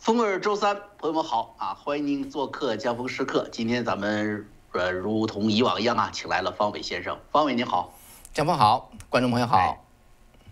风儿周三，朋友们好啊！欢迎您做客江峰时刻。今天咱们呃，如同以往一样啊，请来了方伟先生。方伟您好，江峰好，观众朋友好。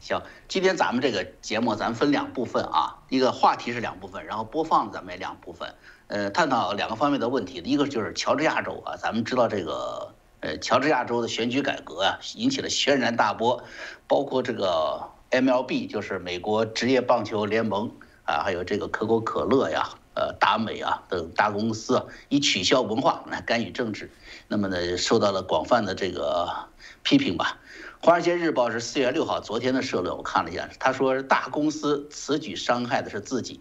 行，今天咱们这个节目咱分两部分啊，一个话题是两部分，然后播放咱们也两部分，呃，探讨两个方面的问题。一个就是乔治亚州啊，咱们知道这个呃，乔治亚州的选举改革啊，引起了轩然大波，包括这个 MLB 就是美国职业棒球联盟。啊，还有这个可口可乐呀，呃，达美啊等大公司啊以取消文化来干预政治，那么呢，受到了广泛的这个批评吧。《华尔街日报》是四月六号昨天的社论，我看了一下，他说大公司此举伤害的是自己，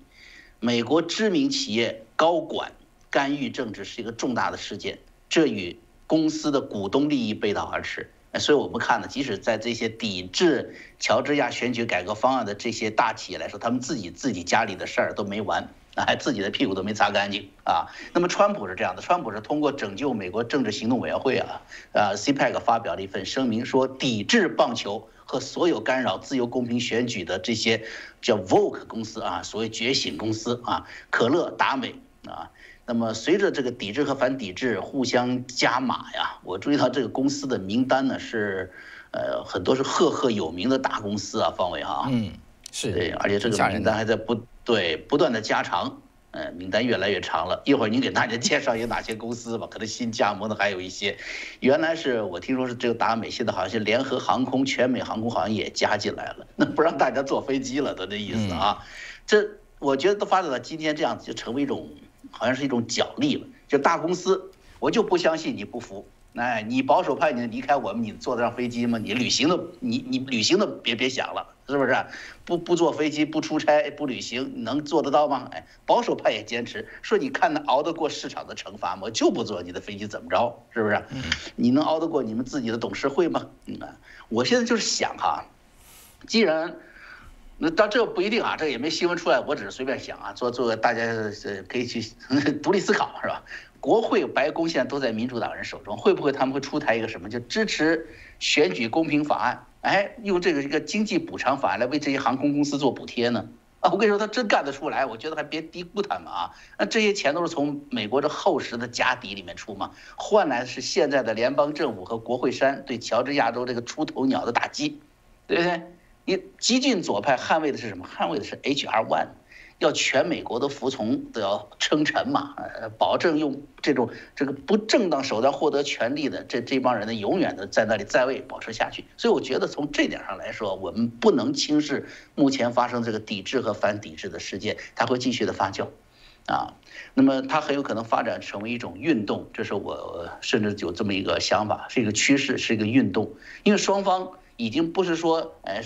美国知名企业高管干预政治是一个重大的事件，这与公司的股东利益背道而驰。所以我们看呢，即使在这些抵制乔治亚选举改革方案的这些大企业来说，他们自己自己家里的事儿都没完，还自己的屁股都没擦干净啊。那么川普是这样的，川普是通过拯救美国政治行动委员会啊，呃，CPAC 发表了一份声明，说抵制棒球和所有干扰自由公平选举的这些叫 Vogue 公司啊，所谓觉醒公司啊，可乐、达美啊。那么随着这个抵制和反抵制互相加码呀，我注意到这个公司的名单呢是，呃，很多是赫赫有名的大公司啊，方伟哈，嗯，是对，而且这个名单还在不对不断的加长，呃，名单越来越长了。一会儿您给大家介绍有哪些公司吧，可能新加盟的还有一些，原来是我听说是只有达美，现在好像是联合航空、全美航空好像也加进来了，那 不让大家坐飞机了，都这意思啊。这我觉得都发展到今天这样子，就成为一种。好像是一种奖励了，就大公司，我就不相信你不服，哎，你保守派你离开我们，你坐得上飞机吗？你旅行的，你你旅行的别别想了，是不是？不不坐飞机，不出差，不旅行，能做得到吗？哎，保守派也坚持说，你看能熬得过市场的惩罚吗？就不坐你的飞机怎么着？是不是？你能熬得过你们自己的董事会吗？嗯，我现在就是想哈，既然。那当这不一定啊，这也没新闻出来，我只是随便想啊，做做大家呃可以去 独立思考，是吧？国会、白宫现在都在民主党人手中，会不会他们会出台一个什么，就支持选举公平法案？哎，用这个一个经济补偿法案来为这些航空公司做补贴呢？啊，我跟你说，他真干得出来，我觉得还别低估他们啊。那这些钱都是从美国这厚实的家底里面出嘛，换来的是现在的联邦政府和国会山对乔治亚州这个出头鸟的打击，对不对？你激进左派捍卫的是什么？捍卫的是 H.R. One，要全美国的服从都要称臣嘛，呃，保证用这种这个不正当手段获得权利的这这帮人呢，永远的在那里在位保持下去。所以我觉得从这点上来说，我们不能轻视目前发生这个抵制和反抵制的事件，它会继续的发酵，啊，那么它很有可能发展成为一种运动，这是我甚至有这么一个想法，是一个趋势，是一个运动，因为双方已经不是说，哎。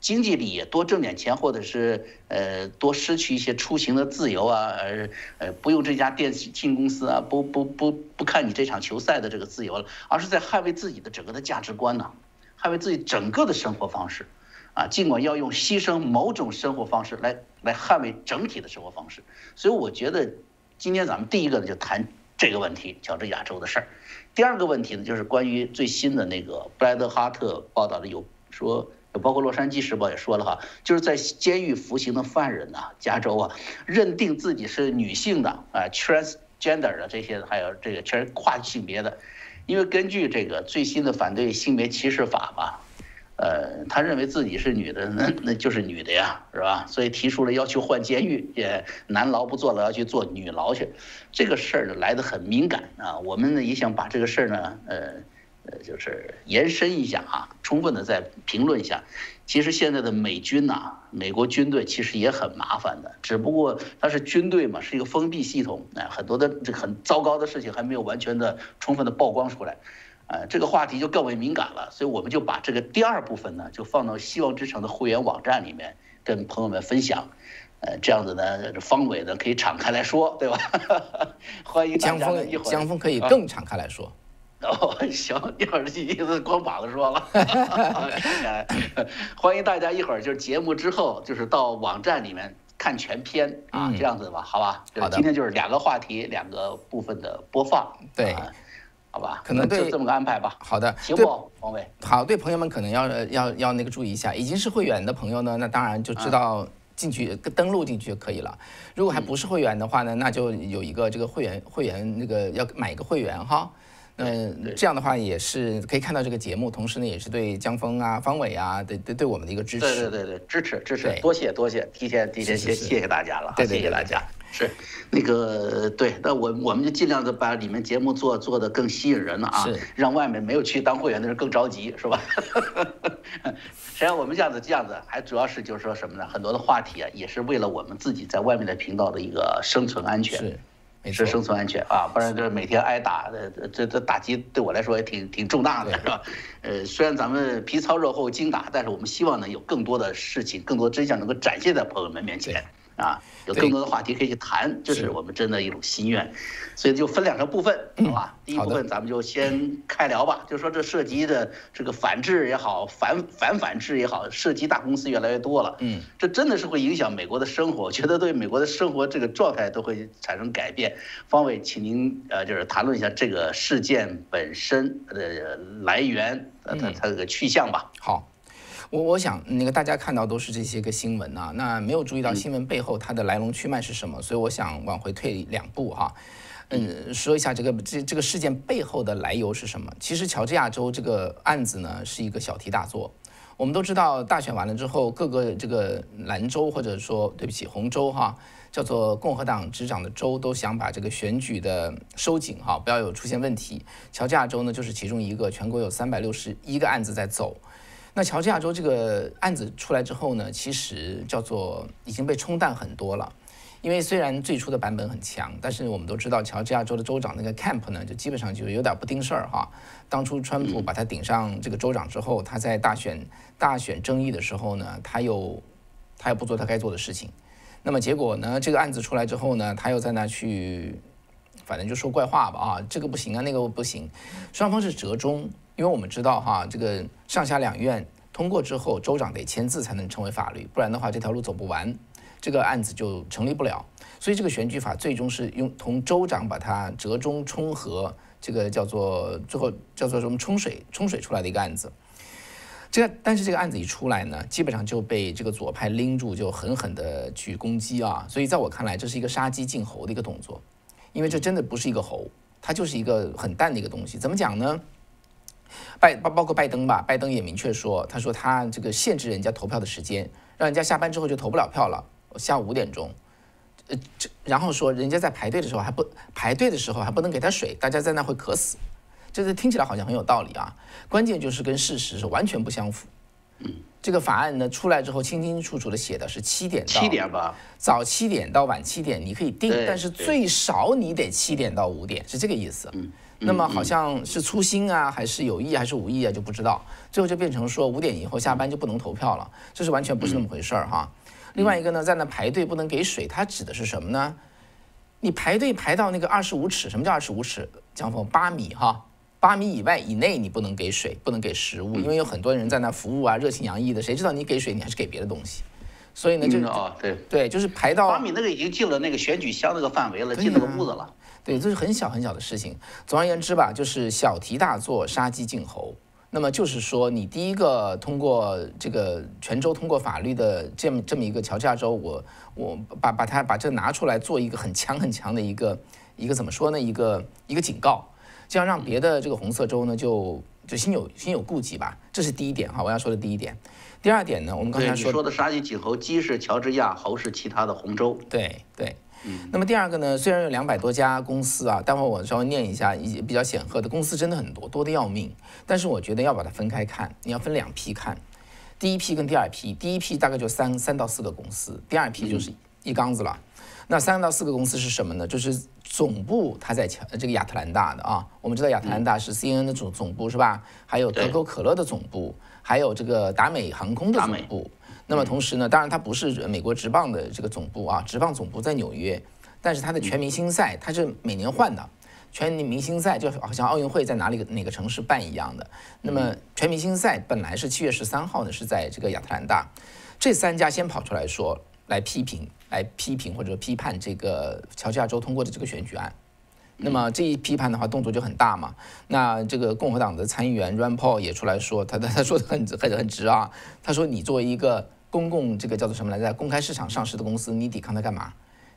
经济利益多挣点钱，或者是呃多失去一些出行的自由啊，而呃不用这家电信公司啊，不不不不看你这场球赛的这个自由了，而是在捍卫自己的整个的价值观呢，捍卫自己整个的生活方式，啊，尽管要用牺牲某种生活方式来来捍卫整体的生活方式，所以我觉得今天咱们第一个呢就谈这个问题，乔治亚洲的事儿，第二个问题呢就是关于最新的那个布莱德哈特报道的有说。包括《洛杉矶时报》也说了哈，就是在监狱服刑的犯人呐，加州啊，认定自己是女性的啊，transgender 的这些，还有这个全是跨性别的，因为根据这个最新的反对性别歧视法吧，呃，他认为自己是女的，那那就是女的呀，是吧？所以提出了要求换监狱，也男牢不做了，要去做女牢去，这个事儿呢来得很敏感啊，我们呢也想把这个事儿呢，呃。呃，就是延伸一下啊，充分的再评论一下。其实现在的美军呐，美国军队其实也很麻烦的，只不过它是军队嘛，是一个封闭系统，哎，很多的这很糟糕的事情还没有完全的充分的曝光出来，呃，这个话题就更为敏感了，所以我们就把这个第二部分呢，就放到希望之城的会员网站里面跟朋友们分享，呃，这样子呢，方伟呢可以敞开来说，对吧？欢迎江峰，江峰可以更敞开来说。哦，行，一会儿这意思光膀子说了，欢迎大家一会儿就是节目之后就是到网站里面看全篇啊，这样子吧，好吧？好的。今天就是两个话题，两个部分的播放，对，好吧？可能就这么个安排吧。好的，行不，王伟？好，对朋友们可能要要要那个注意一下，已经是会员的朋友呢，那当然就知道。进去登录进去就可以了。如果还不是会员的话呢，那就有一个这个会员会员那个要买一个会员哈。嗯，这样的话也是可以看到这个节目，同时呢也是对江峰啊、方伟啊，对对对我们的一个支持。对对对对，支持支持，多谢多谢，提前提前谢谢谢大家了，谢谢大家。是，那个对，那我我们就尽量的把里面节目做做的更吸引人了啊，让外面没有去当会员的人更着急，是吧？实际上我们这样子这样子，还主要是就是说什么呢？很多的话题啊，也是为了我们自己在外面的频道的一个生存安全，是，是生存安全啊，不然这每天挨打，这这这打击对我来说也挺挺重大的，是吧？呃，虽然咱们皮糙肉厚精打，但是我们希望呢有更多的事情，更多真相能够展现在朋友们面前。啊，有更多的话题可以去谈，这是我们真的一种心愿，所以就分两个部分，好吧？第一部分咱们就先开聊吧，就说这涉及的这个反制也好，反反反制也好，涉及大公司越来越多了，嗯，这真的是会影响美国的生活，我觉得对美国的生活这个状态都会产生改变。方伟，请您呃，就是谈论一下这个事件本身的来源，呃，它它这个去向吧。好。我我想那个大家看到都是这些个新闻啊，那没有注意到新闻背后它的来龙去脉是什么，所以我想往回退两步哈，嗯，说一下这个这这个事件背后的来由是什么。其实乔治亚州这个案子呢是一个小题大做，我们都知道大选完了之后，各个这个蓝州或者说对不起红州哈，叫做共和党执掌的州都想把这个选举的收紧哈，不要有出现问题。乔治亚州呢就是其中一个，全国有三百六十一个案子在走。那乔治亚州这个案子出来之后呢，其实叫做已经被冲淡很多了，因为虽然最初的版本很强，但是我们都知道乔治亚州的州长那个 Camp 呢，就基本上就有点不盯事儿哈。当初川普把他顶上这个州长之后，他在大选大选争议的时候呢，他又他又不做他该做的事情。那么结果呢，这个案子出来之后呢，他又在那去，反正就说怪话吧啊，这个不行啊，那个不行，双方是折中。因为我们知道哈，这个上下两院通过之后，州长得签字才能成为法律，不然的话这条路走不完，这个案子就成立不了。所以这个选举法最终是用同州长把它折中冲和，这个叫做最后叫做什么冲水冲水出来的一个案子。这个但是这个案子一出来呢，基本上就被这个左派拎住，就狠狠的去攻击啊。所以在我看来，这是一个杀鸡儆猴的一个动作，因为这真的不是一个猴，它就是一个很淡的一个东西。怎么讲呢？拜包包括拜登吧，拜登也明确说，他说他这个限制人家投票的时间，让人家下班之后就投不了票了，下午五点钟，呃，这然后说人家在排队的时候还不排队的时候还不能给他水，大家在那会渴死，这个听起来好像很有道理啊，关键就是跟事实是完全不相符。嗯，这个法案呢出来之后清清楚楚的写的是七点到七点吧，早七点到晚七点你可以定，但是最少你得七点到五点，是这个意思。嗯。那么好像是粗心啊，还是有意还是无意啊，就不知道。最后就变成说五点以后下班就不能投票了，这是完全不是那么回事儿哈。另外一个呢，在那排队不能给水，它指的是什么呢？你排队排到那个二十五尺，什么叫二十五尺？江峰八米哈，八米以外以内你不能给水，不能给食物，因为有很多人在那服务啊，热情洋溢的，谁知道你给水你还是给别的东西？所以呢，就啊对对，就是排到八米那个已经进了那个选举箱那个范围了，进那个屋子了。对，这是很小很小的事情。总而言之吧，就是小题大做，杀鸡儆猴。那么就是说，你第一个通过这个泉州通过法律的这么这么一个乔治亚州，我我把把它把这拿出来做一个很强很强的一个一个怎么说呢？一个一个警告，这样让别的这个红色州呢就就心有心有顾忌吧。这是第一点哈，我要说的第一点。第二点呢，我们刚才说的杀鸡儆猴，鸡是乔治亚，猴是其他的红州。对对。那么第二个呢？虽然有两百多家公司啊，待会儿我稍微念一下，一比较显赫的公司真的很多，多的要命。但是我觉得要把它分开看，你要分两批看，第一批跟第二批。第一批大概就三三到四个公司，第二批就是一缸子了。那三到四个公司是什么呢？就是总部它在乔这个亚特兰大的啊，我们知道亚特兰大是 C N 的总总部是吧？还有可口可乐的总部，还有这个达美航空的总部。那么同时呢，当然它不是美国职棒的这个总部啊，职棒总部在纽约，但是它的全明星赛它是每年换的，全明星赛就好像奥运会在哪里哪个城市办一样的。那么全明星赛本来是七月十三号呢，是在这个亚特兰大，这三家先跑出来说来批评，来批评或者批判这个乔治亚州通过的这个选举案。那么这一批判的话，动作就很大嘛。那这个共和党的参议员 Rand Paul 也出来说，他他他说的很很很直啊，他说你作为一个公共这个叫做什么来着？公开市场上市的公司，你抵抗它干嘛？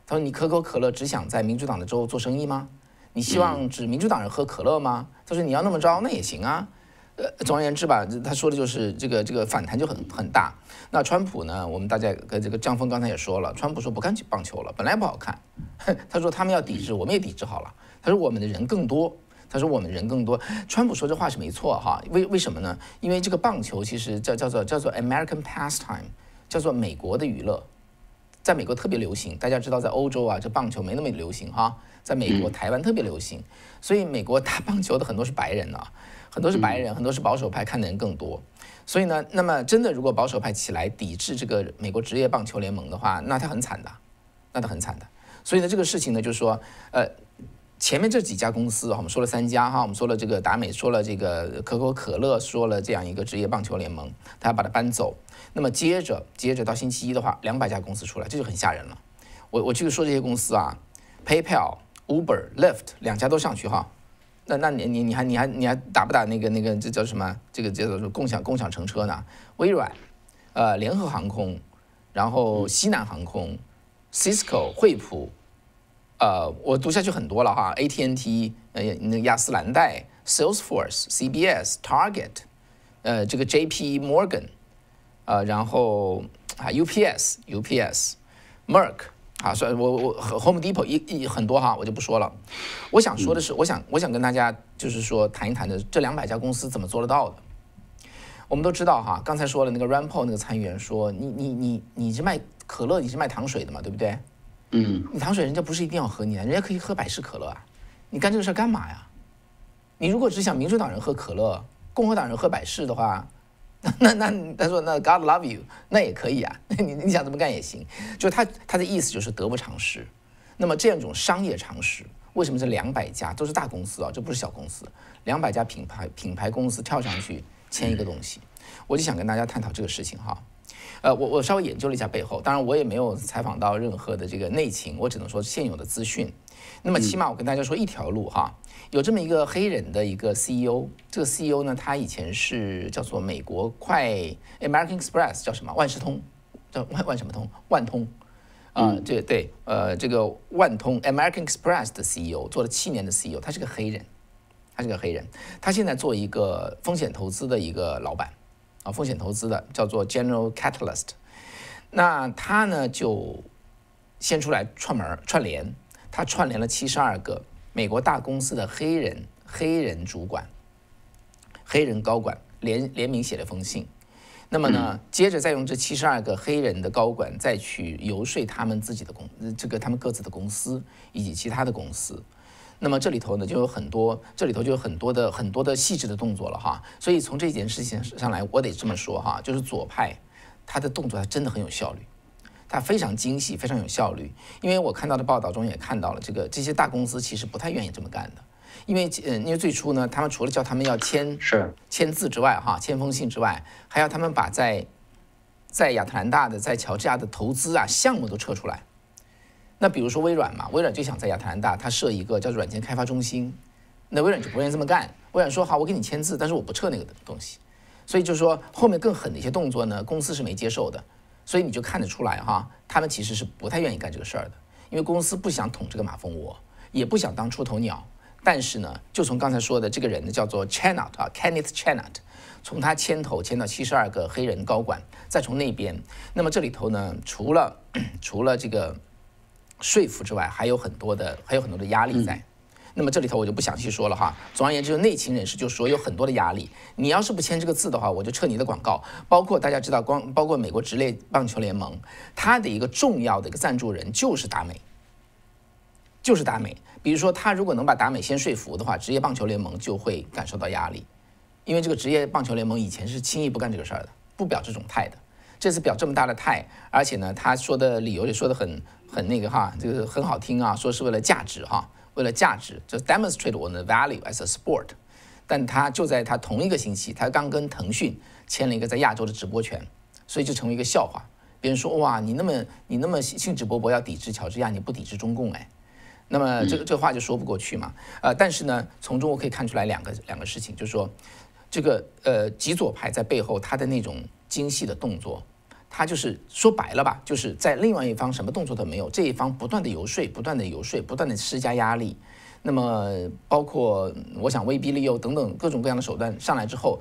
他说你可口可乐只想在民主党的州做生意吗？你希望指民主党人喝可乐吗？他说你要那么着那也行啊。呃，总而言之吧，他说的就是这个这个反弹就很很大。那川普呢？我们大家跟这个张峰刚才也说了，川普说不看棒球了，本来不好看。他说他们要抵制，我们也抵制好了。他说我们的人更多。他说我们人更多。川普说这话是没错哈。为为什么呢？因为这个棒球其实叫叫做叫做 American pastime，叫做美国的娱乐，在美国特别流行。大家知道在欧洲啊，这棒球没那么流行哈。在美国、台湾特别流行，所以美国打 棒球的很多是白人啊。很多是白人，很多是保守派，看的人更多。所以呢，那么真的如果保守派起来抵制这个美国职业棒球联盟的话，那他很惨的，那他很惨的。所以呢，这个事情呢，就是说，呃，前面这几家公司哈，我们说了三家哈，我们说了这个达美，说了这个可口可乐，说了这样一个职业棒球联盟，他要把它搬走。那么接着，接着到星期一的话，两百家公司出来，这就很吓人了。我我继续说这些公司啊，PayPal、Uber、Lyft 两家都上去哈。那那你你你还你还你还打不打那个那个这叫什么？这个叫做共享共享乘车呢？微软，呃，联合航空，然后西南航空，Cisco 惠普，呃，我读下去很多了哈，AT&T，呃，那亚斯兰黛，Salesforce，CBS，Target，呃，这个 JP Morgan，呃，然后啊 UPS，UPS，Merck。啊，所以我我 Home Depot 一一很多哈，我就不说了。我想说的是，我想我想跟大家就是说谈一谈的这两百家公司怎么做得到的。我们都知道哈，刚才说了那个 Rampo 那个参议员说，你你你你是卖可乐，你是卖糖水的嘛，对不对？嗯。你糖水人家不是一定要喝你，人家可以喝百事可乐啊。你干这个事儿干嘛呀？你如果只想民主党人喝可乐，共和党人喝百事的话。那那他说那 God love you，那也可以啊，你你想怎么干也行，就他他的意思就是得不偿失。那么这样一种商业常识，为什么这两百家都是大公司啊？这不是小公司，两百家品牌品牌公司跳上去签一个东西，我就想跟大家探讨这个事情哈。呃，我我稍微研究了一下背后，当然我也没有采访到任何的这个内情，我只能说现有的资讯。那么起码我跟大家说一条路哈。有这么一个黑人的一个 CEO，这个 CEO 呢，他以前是叫做美国快 American Express 叫什么？万事通，叫万万什么通？万通，啊，这对呃这个万通 American Express 的 CEO 做了七年的 CEO，他是个黑人，他是个黑人，他现在做一个风险投资的一个老板，啊，风险投资的叫做 General Catalyst，那他呢就先出来串门串联，他串联了七十二个。美国大公司的黑人黑人主管、黑人高管联联名写了封信，那么呢，接着再用这七十二个黑人的高管再去游说他们自己的公这个他们各自的公司以及其他的公司，那么这里头呢就有很多这里头就有很多的很多的细致的动作了哈，所以从这件事情上来，我得这么说哈，就是左派他的动作他真的很有效率。它非常精细，非常有效率。因为我看到的报道中也看到了，这个这些大公司其实不太愿意这么干的。因为，呃，因为最初呢，他们除了叫他们要签是签字之外，哈，签封信之外，还要他们把在在亚特兰大的、在乔治亚的投资啊项目都撤出来。那比如说微软嘛，微软就想在亚特兰大它设一个叫做软件开发中心，那微软就不愿意这么干。微软说好，我给你签字，但是我不撤那个东西。所以就是说，后面更狠的一些动作呢，公司是没接受的。所以你就看得出来哈，他们其实是不太愿意干这个事儿的，因为公司不想捅这个马蜂窝，也不想当出头鸟。但是呢，就从刚才说的这个人呢，叫做 Chanot 啊，Kenneth Chanot，从他牵头牵到七十二个黑人高管，再从那边，那么这里头呢，除了除了这个说服之外，还有很多的还有很多的压力在。那么这里头我就不详细说了哈。总而言之，内勤人士就说有很多的压力。你要是不签这个字的话，我就撤你的广告。包括大家知道，光包括美国职业棒球联盟，它的一个重要的一个赞助人就是达美，就是达美。比如说，他如果能把达美先说服的话，职业棒球联盟就会感受到压力，因为这个职业棒球联盟以前是轻易不干这个事儿的，不表这种态的。这次表这么大的态，而且呢，他说的理由也说的很很那个哈，这个很好听啊，说是为了价值哈。为了价值，就是 demonstrate 我们的 value as a sport，但他就在他同一个星期，他刚跟腾讯签了一个在亚洲的直播权，所以就成为一个笑话。别人说哇，你那么你那么兴致勃勃要抵制乔治亚，你不抵制中共哎？那么这个这话就说不过去嘛。呃，但是呢，从中我可以看出来两个两个事情，就是说这个呃极左派在背后他的那种精细的动作。他就是说白了吧，就是在另外一方什么动作都没有，这一方不断的游说，不断的游说，不断的施加压力。那么包括我想威逼利诱等等各种各样的手段上来之后，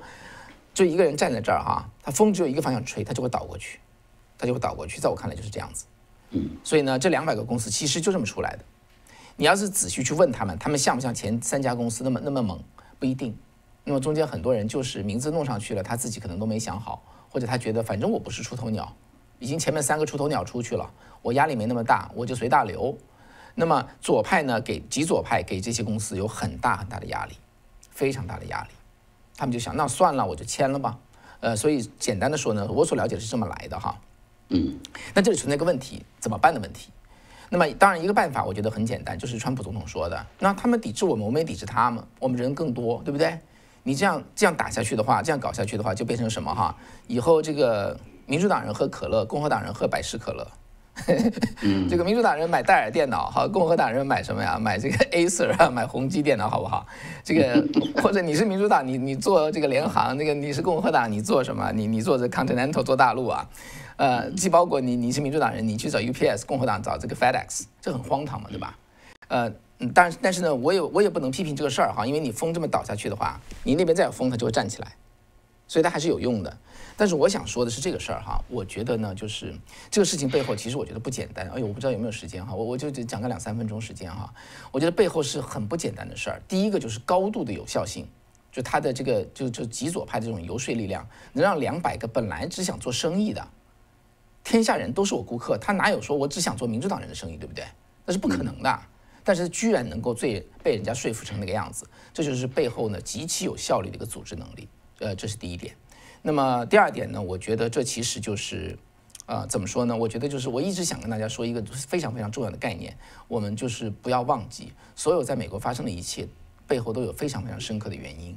就一个人站在这儿哈，他风只有一个方向吹，他就会倒过去，他就会倒过去。在我看来就是这样子。嗯，所以呢，这两百个公司其实就这么出来的。你要是仔细去问他们，他们像不像前三家公司那么那么猛？不一定。那么中间很多人就是名字弄上去了，他自己可能都没想好。或者他觉得反正我不是出头鸟，已经前面三个出头鸟出去了，我压力没那么大，我就随大流。那么左派呢，给极左派给这些公司有很大很大的压力，非常大的压力。他们就想，那算了，我就签了吧。呃，所以简单的说呢，我所了解的是这么来的哈。嗯，那这里存在一个问题，怎么办的问题。那么当然一个办法，我觉得很简单，就是川普总统说的，那他们抵制我们，我们也抵制他们，我们人更多，对不对？你这样这样打下去的话，这样搞下去的话，就变成什么哈？以后这个民主党人喝可乐，共和党人喝百事可乐。这个民主党人买戴尔电脑，哈，共和党人买什么呀？买这个 Acer 啊，买宏基电脑，好不好？这个 或者你是民主党，你你做这个联航，那个你是共和党，你做什么？你你做这 Continental 做大陆啊？呃，既包括你你是民主党人，你去找 UPS，共和党找这个 FedEx，这很荒唐嘛，对吧？呃。但但是呢，我也我也不能批评这个事儿哈，因为你风这么倒下去的话，你那边再有风，它就会站起来，所以它还是有用的。但是我想说的是这个事儿哈，我觉得呢，就是这个事情背后其实我觉得不简单。哎呦，我不知道有没有时间哈，我我就讲个两三分钟时间哈。我觉得背后是很不简单的事儿。第一个就是高度的有效性，就他的这个就就极左派这种游说力量，能让两百个本来只想做生意的天下人都是我顾客，他哪有说我只想做民主党人的生意，对不对？那是不可能的。但是居然能够最被人家说服成那个样子，这就是背后呢极其有效率的一个组织能力。呃，这是第一点。那么第二点呢，我觉得这其实就是，呃，怎么说呢？我觉得就是我一直想跟大家说一个非常非常重要的概念，我们就是不要忘记，所有在美国发生的一切背后都有非常非常深刻的原因。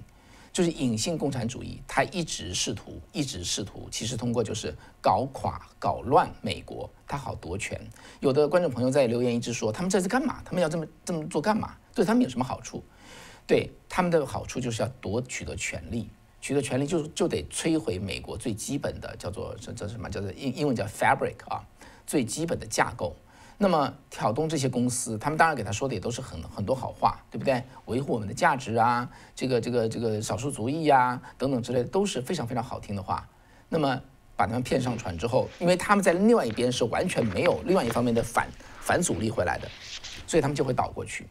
就是隐性共产主义，他一直试图，一直试图，其实通过就是搞垮、搞乱美国，他好夺权。有的观众朋友在留言一直说，他们这是干嘛？他们要这么这么做干嘛？对他们有什么好处？对他们的好处就是要夺取得权力，取得权力就就得摧毁美国最基本的叫做这这什么叫做英英文叫 fabric 啊，最基本的架构。那么挑动这些公司，他们当然给他说的也都是很很多好话，对不对？维护我们的价值啊，这个这个这个少数族裔呀，等等之类的都是非常非常好听的话。那么把他们骗上船之后，因为他们在另外一边是完全没有另外一方面的反反阻力回来的，所以他们就会倒过去。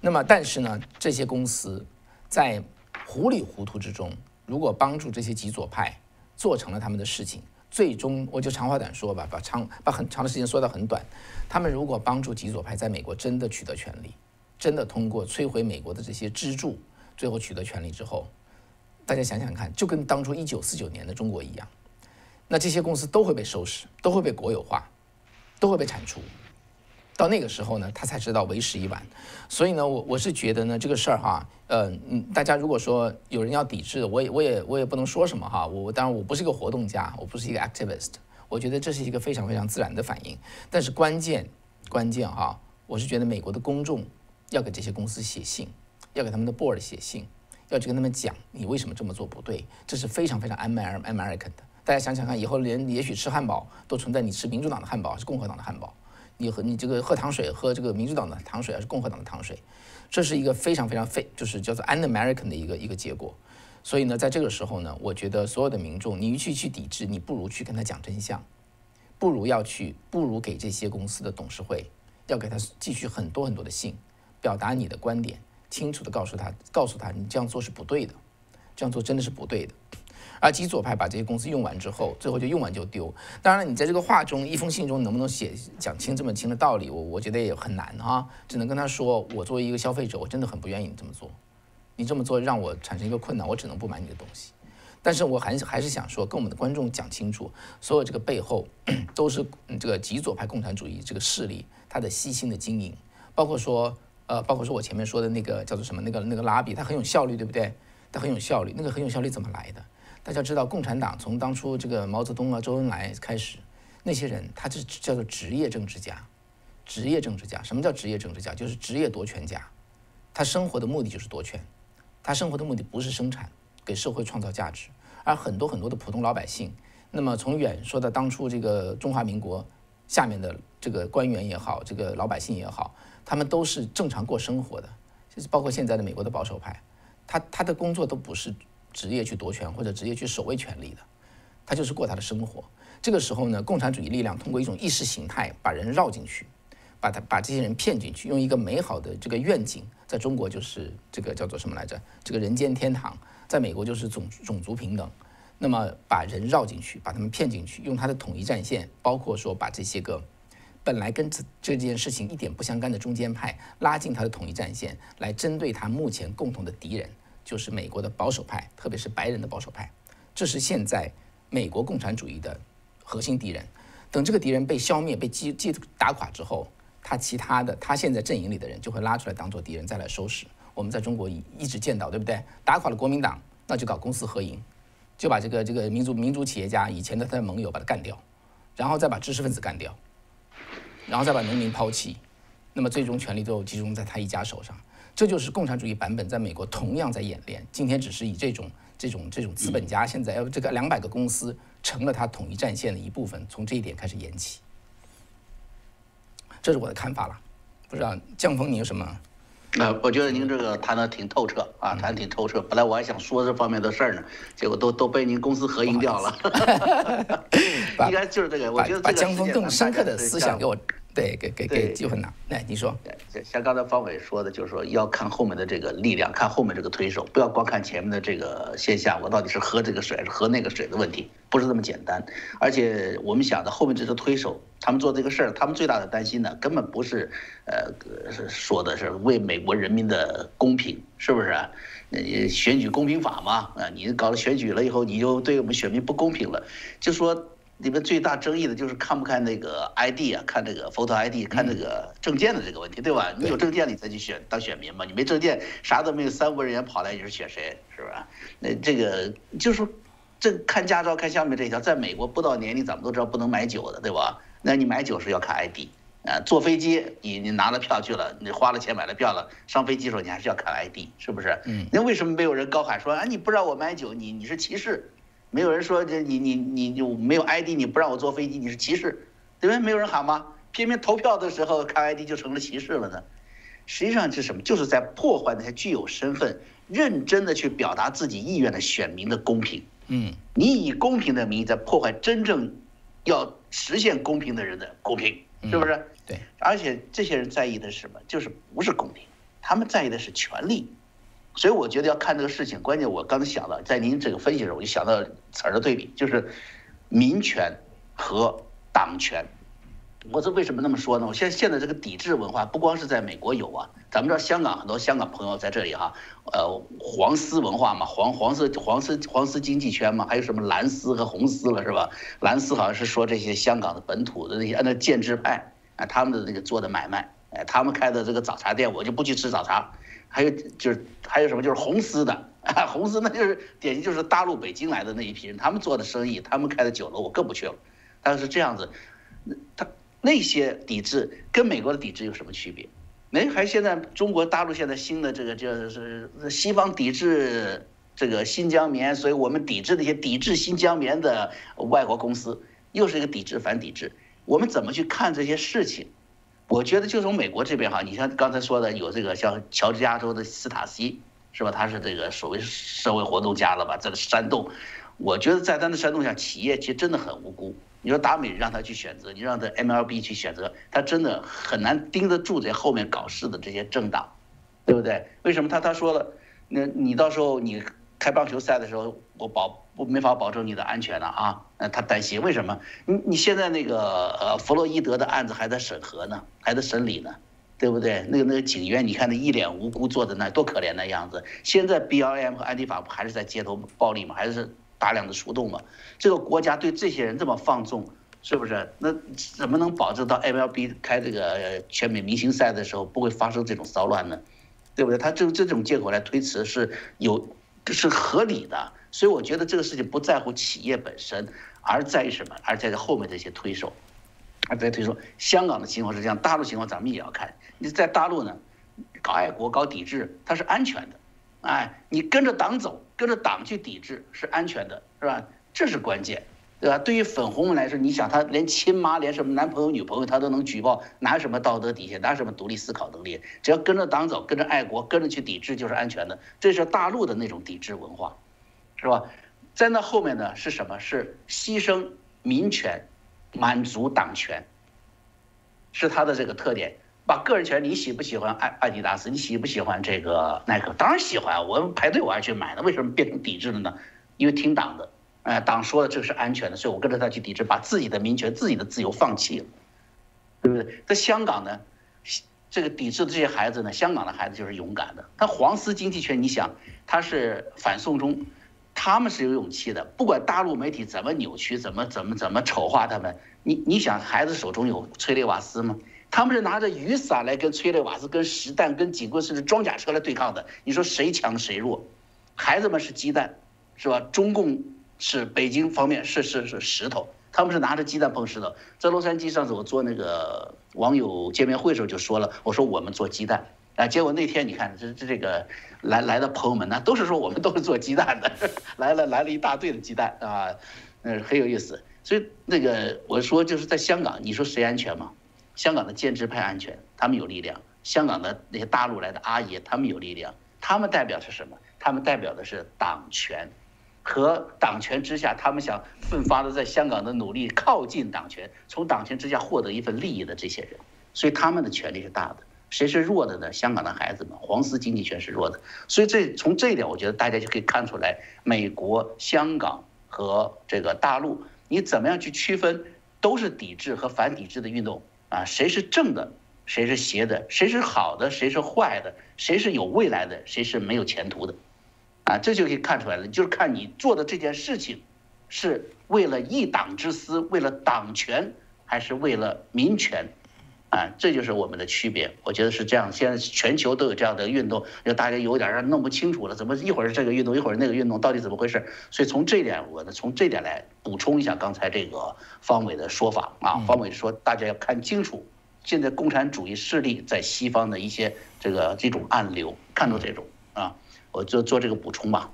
那么但是呢，这些公司在糊里糊涂之中，如果帮助这些极左派做成了他们的事情。最终，我就长话短说吧，把长把很长的时间缩到很短。他们如果帮助极左派在美国真的取得权利，真的通过摧毁美国的这些支柱，最后取得权利之后，大家想想看，就跟当初一九四九年的中国一样，那这些公司都会被收拾，都会被国有化，都会被铲除。到那个时候呢，他才知道为时已晚。所以呢，我我是觉得呢，这个事儿哈，呃，嗯，大家如果说有人要抵制，我也我也我也不能说什么哈。我当然我不是一个活动家，我不是一个 activist，我觉得这是一个非常非常自然的反应。但是关键关键哈，我是觉得美国的公众要给这些公司写信，要给他们的 board 写信，要去跟他们讲你为什么这么做不对，这是非常非常 American 的。大家想想看，以后连也许吃汉堡都存在你吃民主党的汉堡还是共和党的汉堡。你和你这个喝糖水，喝这个民主党的糖水还是共和党的糖水，这是一个非常非常非就是叫做 un-American 的一个一个结果。所以呢，在这个时候呢，我觉得所有的民众，你去去抵制，你不如去跟他讲真相，不如要去，不如给这些公司的董事会，要给他寄去很多很多的信，表达你的观点，清楚的告诉他，告诉他你这样做是不对的，这样做真的是不对的。而极左派把这些公司用完之后，最后就用完就丢。当然了，你在这个话中，一封信中能不能写讲清这么清的道理，我我觉得也很难哈。只能跟他说，我作为一个消费者，我真的很不愿意你这么做。你这么做让我产生一个困难，我只能不买你的东西。但是我还是还是想说，跟我们的观众讲清楚，所有这个背后 都是这个极左派共产主义这个势力他的细心的经营，包括说呃，包括说我前面说的那个叫做什么那个那个拉比，它很有效率，对不对？它很有效率，那个很有效率怎么来的？大家知道，共产党从当初这个毛泽东啊、周恩来开始，那些人他是叫做职业政治家，职业政治家。什么叫职业政治家？就是职业夺权家。他生活的目的就是夺权，他生活的目的不是生产，给社会创造价值。而很多很多的普通老百姓，那么从远说到当初这个中华民国下面的这个官员也好，这个老百姓也好，他们都是正常过生活的，就是包括现在的美国的保守派，他他的工作都不是职业去夺权或者职业去守卫权力的，他就是过他的生活。这个时候呢，共产主义力量通过一种意识形态把人绕进去，把他把这些人骗进去，用一个美好的这个愿景，在中国就是这个叫做什么来着？这个人间天堂，在美国就是种种族平等。那么把人绕进去，把他们骗进去，用他的统一战线，包括说把这些个本来跟这这件事情一点不相干的中间派拉进他的统一战线，来针对他目前共同的敌人，就是美国的保守派，特别是白人的保守派。这是现在美国共产主义的核心敌人。等这个敌人被消灭、被击击打垮之后，他其他的他现在阵营里的人就会拉出来当做敌人再来收拾。我们在中国一直见到，对不对？打垮了国民党，那就搞公私合营。就把这个这个民族民族企业家以前的他的盟友把他干掉，然后再把知识分子干掉，然后再把农民抛弃，那么最终权力都集中在他一家手上。这就是共产主义版本在美国同样在演练。今天只是以这种这种这种资本家现在要这个两百个公司成了他统一战线的一部分，从这一点开始演起。这是我的看法了，不知道江峰你有什么？呃，我觉得您这个谈的挺透彻啊，谈的挺透彻。本来我还想说这方面的事儿呢，结果都都被您公司合营掉了。应该就是这个，我觉得把江峰更深刻的思想给我。对，给给给机会呢。来，你说。对，像刚才方伟说的，就是说要看后面的这个力量，看后面这个推手，不要光看前面的这个现象。我到底是喝这个水，还是喝那个水的问题，不是那么简单。而且我们想的后面这个推手，他们做这个事儿，他们最大的担心呢，根本不是，呃，说的是为美国人民的公平，是不是？呃，选举公平法嘛，啊，你搞了选举了以后，你就对我们选民不公平了，就说。里面最大争议的就是看不看那个 ID 啊，看这个 photo ID，看这个证件的这个问题，对吧？你有证件你才去选当选民嘛，你没证件啥都没有，三无人员跑来你是选谁，是吧？那这个就是说，这看驾照看下面这一条，在美国不到年龄咱们都知道不能买酒的，对吧？那你买酒是要看 ID 啊，坐飞机你你拿了票去了，你花了钱买了票了，上飞机的时候你还是要看 ID，是不是？嗯。那为什么没有人高喊说啊你不让我买酒，你你是歧视？没有人说这你你你就没有 ID，你不让我坐飞机，你是歧视，对不对？没有人喊吗？偏偏投票的时候看 ID 就成了歧视了呢？实际上是什么？就是在破坏那些具有身份、认真的去表达自己意愿的选民的公平。嗯，你以公平的名义在破坏真正要实现公平的人的公平，是不是？对。而且这些人在意的是什么？就是不是公平，他们在意的是权利。所以我觉得要看这个事情，关键我刚才想到，在您这个分析的时候，我就想到词儿的对比，就是民权和党权。我这为什么那么说呢？我现在现在这个抵制文化不光是在美国有啊，咱们知道香港很多香港朋友在这里哈，呃，黄丝文化嘛，黄黄色黄丝黄丝经济圈嘛，还有什么蓝丝和红丝了是吧？蓝丝好像是说这些香港的本土的那些那建制派啊，他们的那个做的买卖，哎，他们开的这个早茶店，我就不去吃早茶。还有就是还有什么就是红丝的，红丝那就是典型就是大陆北京来的那一批人，他们做的生意，他们开的酒楼，我更不去了。但是这样子，他那些抵制跟美国的抵制有什么区别？没，还现在中国大陆现在新的这个就是西方抵制这个新疆棉，所以我们抵制那些抵制新疆棉的外国公司，又是一个抵制反抵制。我们怎么去看这些事情？我觉得就从美国这边哈，你像刚才说的有这个像乔治亚州的斯塔西，是吧？他是这个所谓社会活动家了吧？在煽动，我觉得在他的煽动下，企业其实真的很无辜。你说达美让他去选择，你让他 MLB 去选择，他真的很难盯得住这后面搞事的这些政党，对不对？为什么他他说了，那你到时候你开棒球赛的时候，我保。我没法保证你的安全了啊！呃，他担心为什么？你你现在那个呃弗洛伊德的案子还在审核呢，还在审理呢，对不对？那个那个警员，你看那一脸无辜坐在那，多可怜的样子。现在 B L M 和安迪法不还是在街头暴力吗？还是大量的出动吗？这个国家对这些人这么放纵，是不是？那怎么能保证到 M L B 开这个全美明星赛的时候不会发生这种骚乱呢？对不对？他这这种借口来推辞是有这是合理的。所以我觉得这个事情不在乎企业本身，而在于什么？而在于后面这些推手，而在推手。香港的情况是这样，大陆情况咱们也要看。你在大陆呢，搞爱国、搞抵制，它是安全的。哎，你跟着党走，跟着党去抵制是安全的，是吧？这是关键。对吧？对于粉红们来说，你想他连亲妈、连什么男朋友、女朋友他都能举报，哪有什么道德底线，哪有什么独立思考能力？只要跟着党走，跟着爱国，跟着去抵制就是安全的。这是大陆的那种抵制文化，是吧？在那后面呢是什么？是牺牲民权，满足党权，是他的这个特点。把个人权，你喜不喜欢爱阿迪达斯？你喜不喜欢这个耐克？当然喜欢，我排队我还去买呢。为什么变成抵制了呢？因为听党的，哎，党说的这个是安全的，所以我跟着他去抵制，把自己的民权、自己的自由放弃了，对不对？在香港呢，这个抵制的这些孩子呢，香港的孩子就是勇敢的。他黄丝经济圈，你想，他是反送中，他们是有勇气的。不管大陆媒体怎么扭曲，怎么怎么怎么丑化他们，你你想，孩子手中有催泪瓦斯吗？他们是拿着雨伞来跟催泪瓦斯、跟实弹、跟警棍甚至装甲车来对抗的。你说谁强谁弱？孩子们是鸡蛋，是吧？中共是北京方面是是是石头，他们是拿着鸡蛋碰石头。在洛杉矶上次我做那个网友见面会的时候就说了，我说我们做鸡蛋啊，结果那天你看这这这个来来的朋友们呢，都是说我们都是做鸡蛋的，来了来了一大堆的鸡蛋啊，嗯，很有意思。所以那个我说就是在香港，你说谁安全吗？香港的建制派安全，他们有力量；香港的那些大陆来的阿爷，他们有力量。他们代表是什么？他们代表的是党权，和党权之下，他们想奋发的在香港的努力，靠近党权，从党权之下获得一份利益的这些人。所以他们的权力是大的。谁是弱的呢？香港的孩子们，黄丝经济圈是弱的。所以这从这一点，我觉得大家就可以看出来，美国、香港和这个大陆，你怎么样去区分，都是抵制和反抵制的运动。啊，谁是正的，谁是邪的，谁是好的，谁是坏的，谁是有未来的，谁是没有前途的，啊，这就可以看出来了，就是看你做的这件事情，是为了一党之私，为了党权，还是为了民权，啊，这就是我们的区别。我觉得是这样，现在全球都有这样的运动，就大家有点儿弄不清楚了，怎么一会儿是这个运动，一会儿那个运动，到底怎么回事？所以从这点，我呢从这点来补充一下刚才这个。方伟的说法啊，方伟说大家要看清楚，现在共产主义势力在西方的一些这个这种暗流，看到这种啊，我就做这个补充吧。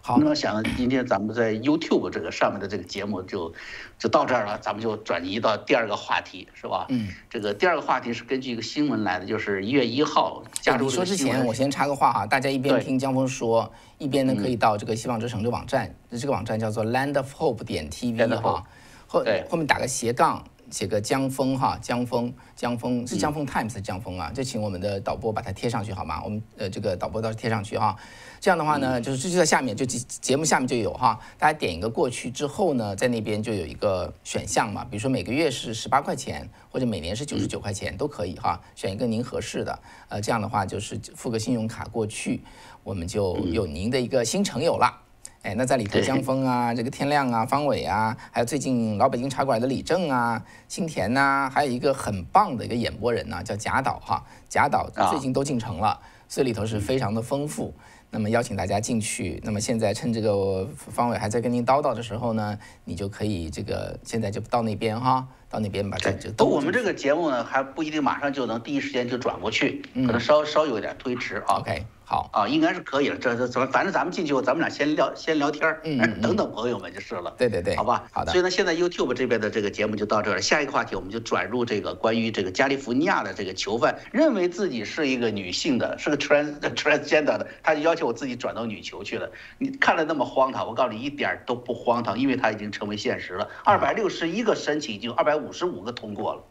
好，那么想今天咱们在 YouTube 这个上面的这个节目就就到这儿了，咱们就转移到第二个话题，是吧？嗯，这个第二个话题是根据一个新闻来的，就是一月一号加州你说之前我先插个话哈，大家一边听江峰说，一边呢可以到这个希望之城的网站，这个网站叫做 Land of Hope 点 TV 哈。后后面打个斜杠，写个江峰哈，江峰江峰是江峰 Times 的江峰啊，就请我们的导播把它贴上去好吗？我们呃这个导播倒是贴上去哈，这样的话呢，就是就在下面就节节目下面就有哈，大家点一个过去之后呢，在那边就有一个选项嘛，比如说每个月是十八块钱，或者每年是九十九块钱都可以哈，选一个您合适的，呃这样的话就是付个信用卡过去，我们就有您的一个新成友了。哎，那在里头，江峰啊，这个天亮啊，方伟啊，还有最近老北京茶馆的李正啊，新田呐，还有一个很棒的一个演播人呐，叫贾导哈，贾导最近都进城了，所以里头是非常的丰富。那么邀请大家进去。那么现在趁这个方伟还在跟您叨叨的时候呢，你就可以这个现在就到那边哈，到那边把这就。都我们这个节目呢，还不一定马上就能第一时间就转过去，可能稍稍有点推迟啊。OK。好啊，应该是可以了。这这怎么？反正咱们进去后，咱们俩先聊，先聊天儿，嗯，等等朋友们就是了。对对对，好吧，好的。所以呢，现在 YouTube 这边的这个节目就到这儿了。下一个话题，我们就转入这个关于这个加利福尼亚的这个囚犯，认为自己是一个女性的，是个 trans transgender 的，他就要求我自己转到女囚去了。你看了那么荒唐，我告诉你一点都不荒唐，因为他已经成为现实了。二百六十一个申请，已经二百五十五个通过了。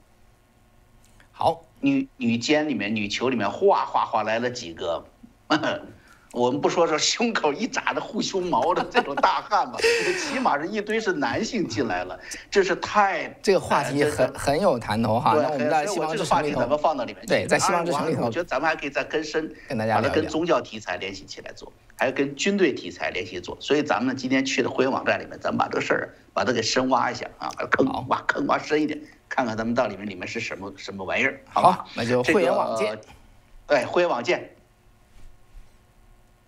好，女女监里面，女囚里面，哗哗哗来了几个。我们不说说胸口一扎的护胸毛的这种大汉吧，起码是一堆是男性进来了，这是太这个话题很很有谈头哈。那我们在希望之城里头，咱们放到里面。对，在希望之城里头，我觉得咱们还可以再更深，跟大家把它跟宗教题材联系起来做，还有跟军队题材联系做。所以咱们今天去的会员网站里面，咱们把这个事儿把它给深挖一下啊，把坑挖坑挖深一点，看看咱们到里面里面是什么什么玩意儿。好，那就会员网见。对，会员网见。